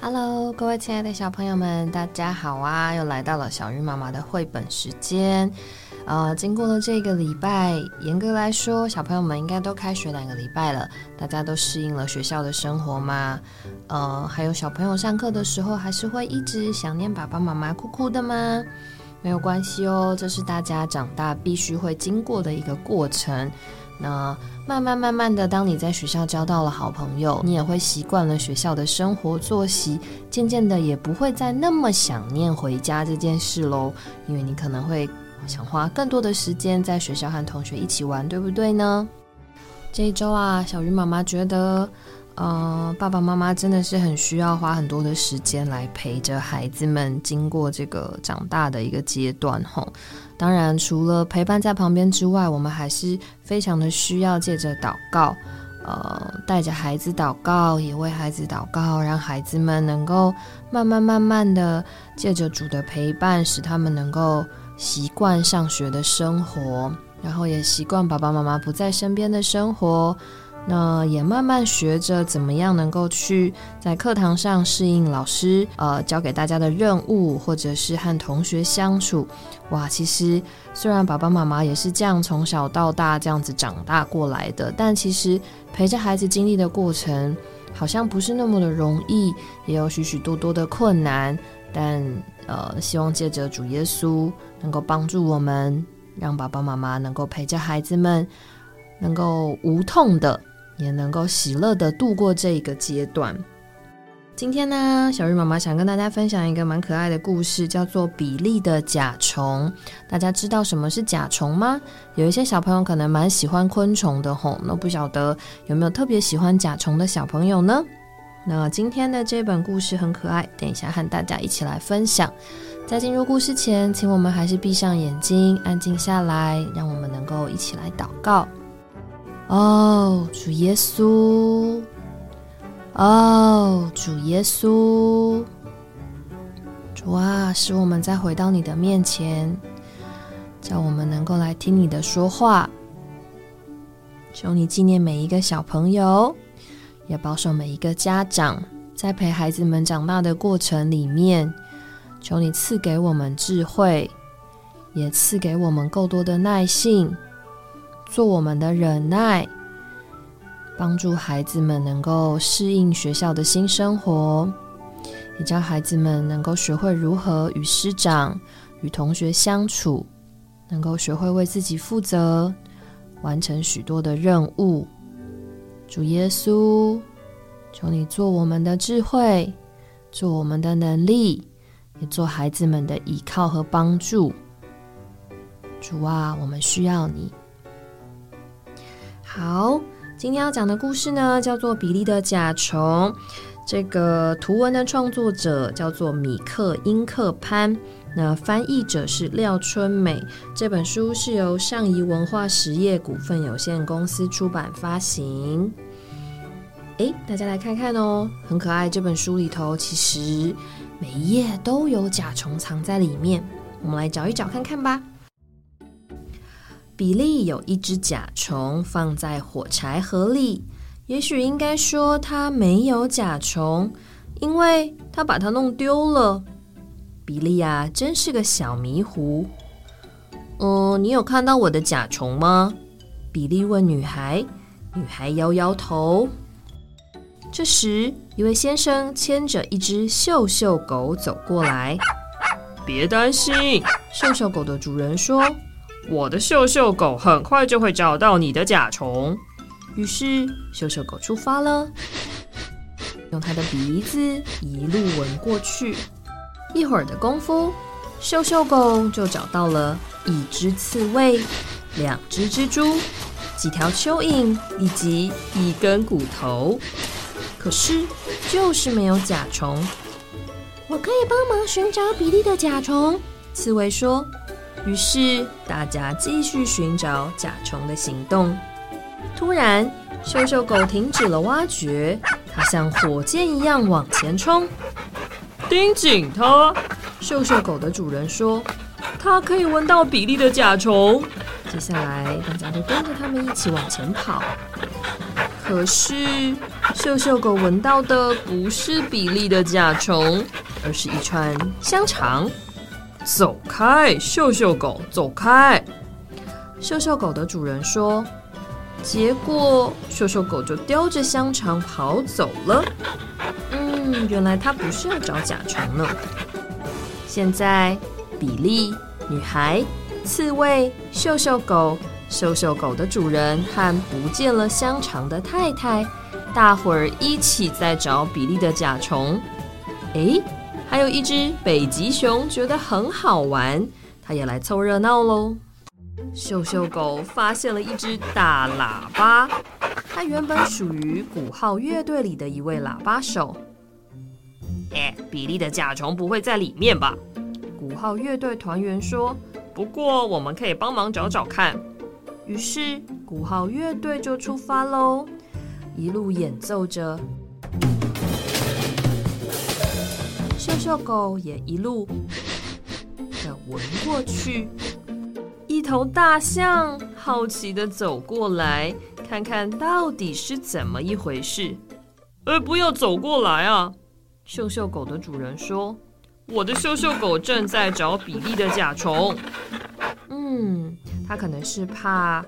Hello，各位亲爱的小朋友们，大家好啊！又来到了小鱼妈妈的绘本时间。呃，经过了这个礼拜，严格来说，小朋友们应该都开学两个礼拜了，大家都适应了学校的生活吗？呃，还有小朋友上课的时候，还是会一直想念爸爸妈妈、哭哭的吗？没有关系哦，这是大家长大必须会经过的一个过程。那慢慢慢慢的，当你在学校交到了好朋友，你也会习惯了学校的生活作息，渐渐的也不会再那么想念回家这件事喽。因为你可能会想花更多的时间在学校和同学一起玩，对不对呢？这一周啊，小鱼妈妈觉得。呃，爸爸妈妈真的是很需要花很多的时间来陪着孩子们经过这个长大的一个阶段吼。当然，除了陪伴在旁边之外，我们还是非常的需要借着祷告，呃，带着孩子祷告，也为孩子祷告，让孩子们能够慢慢慢慢的借着主的陪伴，使他们能够习惯上学的生活，然后也习惯爸爸妈妈不在身边的生活。那也慢慢学着怎么样能够去在课堂上适应老师呃教给大家的任务，或者是和同学相处。哇，其实虽然爸爸妈妈也是这样从小到大这样子长大过来的，但其实陪着孩子经历的过程好像不是那么的容易，也有许许多多的困难。但呃，希望借着主耶稣能够帮助我们，让爸爸妈妈能够陪着孩子们，能够无痛的。也能够喜乐的度过这一个阶段。今天呢，小鱼妈妈想跟大家分享一个蛮可爱的故事，叫做《比利的甲虫》。大家知道什么是甲虫吗？有一些小朋友可能蛮喜欢昆虫的吼，那不晓得有没有特别喜欢甲虫的小朋友呢？那今天的这本故事很可爱，等一下和大家一起来分享。在进入故事前，请我们还是闭上眼睛，安静下来，让我们能够一起来祷告。哦，主耶稣！哦，主耶稣！主啊，使我们再回到你的面前，叫我们能够来听你的说话。求你纪念每一个小朋友，也保守每一个家长，在陪孩子们长大的过程里面，求你赐给我们智慧，也赐给我们够多的耐性。做我们的忍耐，帮助孩子们能够适应学校的新生活，也教孩子们能够学会如何与师长、与同学相处，能够学会为自己负责，完成许多的任务。主耶稣，求你做我们的智慧，做我们的能力，也做孩子们的依靠和帮助。主啊，我们需要你。好，今天要讲的故事呢，叫做《比利的甲虫》。这个图文的创作者叫做米克英克潘，那翻译者是廖春美。这本书是由上仪文化实业股份有限公司出版发行。诶，大家来看看哦，很可爱。这本书里头其实每一页都有甲虫藏在里面，我们来找一找看看吧。比利有一只甲虫放在火柴盒里，也许应该说他没有甲虫，因为他把它弄丢了。比利呀，真是个小迷糊。嗯，你有看到我的甲虫吗？比利问女孩。女孩摇摇头。这时，一位先生牵着一只秀秀狗走过来。别担心，秀秀狗的主人说。我的秀秀狗很快就会找到你的甲虫。于是，秀秀狗出发了，用它的鼻子一路闻过去。一会儿的功夫，秀秀狗就找到了一只刺猬、两只蜘蛛、几条蚯蚓以及一根骨头。可是，就是没有甲虫。我可以帮忙寻找比利的甲虫。刺猬说。于是大家继续寻找甲虫的行动。突然，秀秀狗停止了挖掘，它像火箭一样往前冲。盯紧它！秀秀狗的主人说：“它可以闻到比利的甲虫。”接下来，大家就跟着他们一起往前跑。可是秀秀狗闻到的不是比利的甲虫，而是一串香肠。走开，秀秀狗，走开！秀秀狗的主人说。结果秀秀狗就叼着香肠跑走了。嗯，原来它不是要找甲虫呢。现在，比利、女孩、刺猬、秀秀狗、秀秀狗的主人和不见了香肠的太太，大伙儿一起在找比利的甲虫。哎，还有一只北极熊觉得很好玩，它也来凑热闹喽。秀秀狗发现了一只大喇叭，它原本属于鼓号乐队里的一位喇叭手。哎，比利的甲虫不会在里面吧？鼓号乐队团员说。不过我们可以帮忙找找看。于是鼓号乐队就出发喽，一路演奏着。秀秀狗也一路的闻过去。一头大象好奇的走过来，看看到底是怎么一回事。呃，不要走过来啊！秀秀狗的主人说：“我的秀秀狗正在找比利的甲虫。”嗯，它可能是怕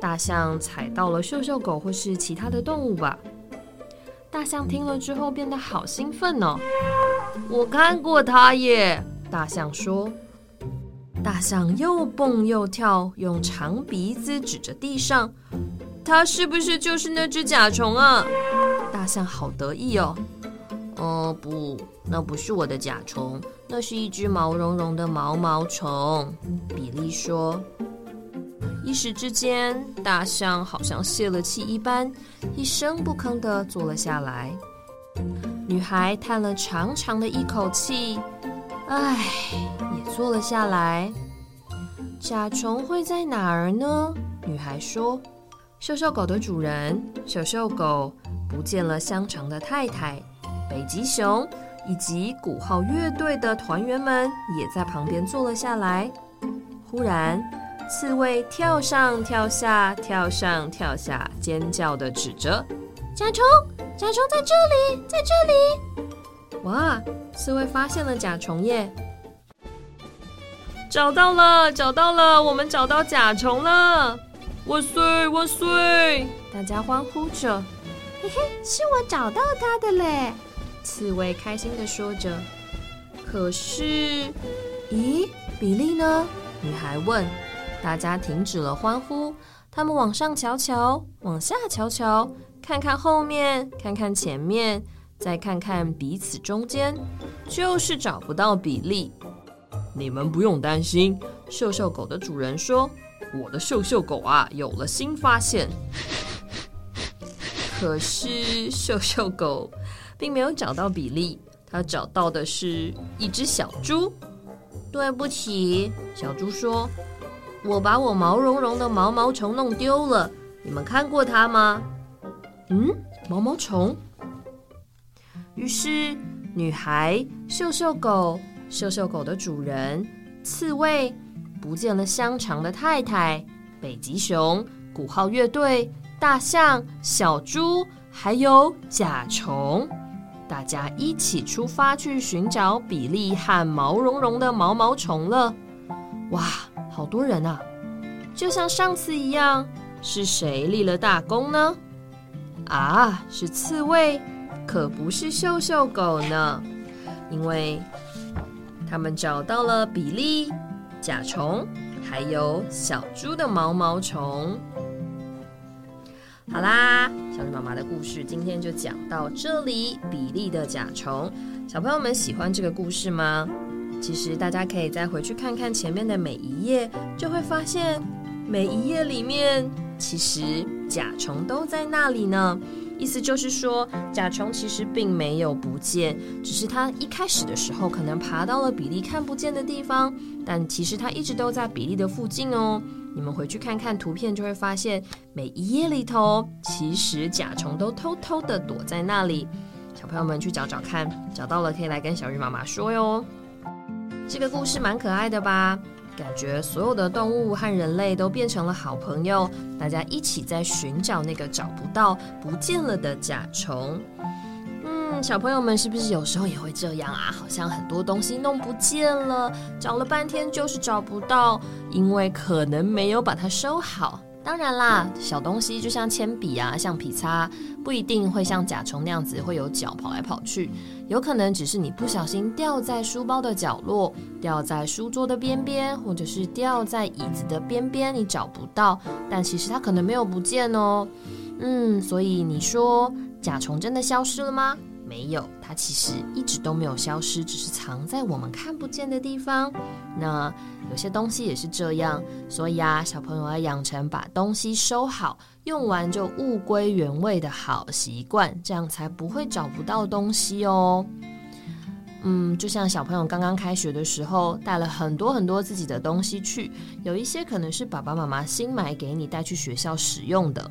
大象踩到了秀秀狗或是其他的动物吧。大象听了之后变得好兴奋哦！我看过它耶，大象说。大象又蹦又跳，用长鼻子指着地上，它是不是就是那只甲虫啊？大象好得意哦。哦不，那不是我的甲虫，那是一只毛茸茸的毛毛虫。比利说。一时之间，大象好像泄了气一般，一声不吭地坐了下来。女孩叹了长长的一口气。唉，也坐了下来。甲虫会在哪儿呢？女孩说：“瘦瘦狗的主人，瘦瘦狗不见了香肠的太太，北极熊以及鼓号乐队的团员们也在旁边坐了下来。忽然，刺猬跳上跳下，跳上跳下，尖叫的指着：甲虫，甲虫在这里，在这里！哇！”刺猬发现了甲虫耶！找到了，找到了，我们找到甲虫了！万岁，万岁！大家欢呼着。嘿嘿，是我找到它的嘞！刺猬开心的说着。可是，咦，比利呢？女孩问。大家停止了欢呼，他们往上瞧瞧，往下瞧瞧，看看后面，看看前面。再看看彼此中间，就是找不到比利。你们不用担心，秀秀狗的主人说：“我的秀秀狗啊，有了新发现。”可是秀秀狗并没有找到比利，它找到的是一只小猪。对不起，小猪说：“我把我毛茸茸的毛毛虫弄丢了。你们看过它吗？”嗯，毛毛虫。于是，女孩、秀秀狗、秀秀狗的主人、刺猬、不见了香肠的太太、北极熊、鼓号乐队、大象、小猪，还有甲虫，大家一起出发去寻找比利和毛茸茸的毛毛虫了。哇，好多人啊！就像上次一样，是谁立了大功呢？啊，是刺猬。可不是秀秀狗呢，因为他们找到了比利、甲虫，还有小猪的毛毛虫。好啦，小猪妈妈的故事今天就讲到这里。比利的甲虫，小朋友们喜欢这个故事吗？其实大家可以再回去看看前面的每一页，就会发现每一页里面其实甲虫都在那里呢。意思就是说，甲虫其实并没有不见，只是它一开始的时候可能爬到了比利看不见的地方，但其实它一直都在比利的附近哦。你们回去看看图片，就会发现每一页里头，其实甲虫都偷偷的躲在那里。小朋友们去找找看，找到了可以来跟小鱼妈妈说哟。这个故事蛮可爱的吧？感觉所有的动物和人类都变成了好朋友，大家一起在寻找那个找不到、不见了的甲虫。嗯，小朋友们是不是有时候也会这样啊？好像很多东西弄不见了，找了半天就是找不到，因为可能没有把它收好。当然啦，小东西就像铅笔啊、橡皮擦，不一定会像甲虫那样子会有脚跑来跑去，有可能只是你不小心掉在书包的角落，掉在书桌的边边，或者是掉在椅子的边边，你找不到，但其实它可能没有不见哦。嗯，所以你说甲虫真的消失了吗？没有，它其实一直都没有消失，只是藏在我们看不见的地方。那有些东西也是这样，所以啊，小朋友要养成把东西收好，用完就物归原位的好习惯，这样才不会找不到东西哦。嗯，就像小朋友刚刚开学的时候，带了很多很多自己的东西去，有一些可能是爸爸妈妈新买给你带去学校使用的。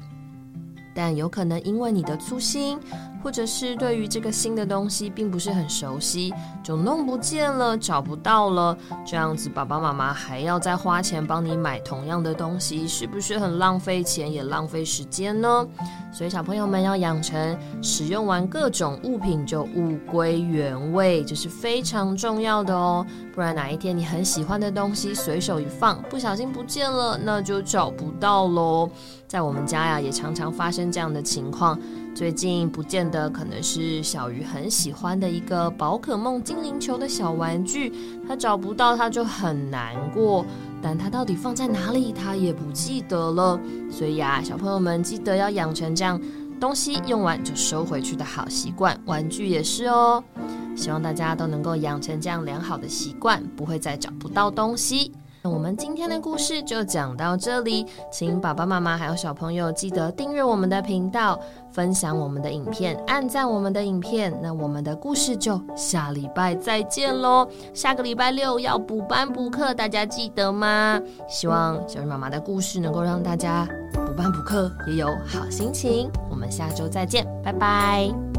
但有可能因为你的粗心，或者是对于这个新的东西并不是很熟悉，就弄不见了，找不到了。这样子，爸爸妈妈还要再花钱帮你买同样的东西，是不是很浪费钱也浪费时间呢？所以小朋友们要养成使用完各种物品就物归原位，这是非常重要的哦。不然哪一天你很喜欢的东西随手一放，不小心不见了，那就找不到喽。在我们家呀，也常常发生这样的情况。最近不见得可能是小鱼很喜欢的一个宝可梦精灵球的小玩具，他找不到，他就很难过。但他到底放在哪里，他也不记得了。所以呀，小朋友们记得要养成这样东西用完就收回去的好习惯，玩具也是哦。希望大家都能够养成这样良好的习惯，不会再找不到东西。那我们今天的故事就讲到这里，请爸爸妈妈还有小朋友记得订阅我们的频道，分享我们的影片，按赞我们的影片。那我们的故事就下礼拜再见喽！下个礼拜六要补班补课，大家记得吗？希望小鱼妈妈的故事能够让大家补班补课也有好心情。我们下周再见，拜拜。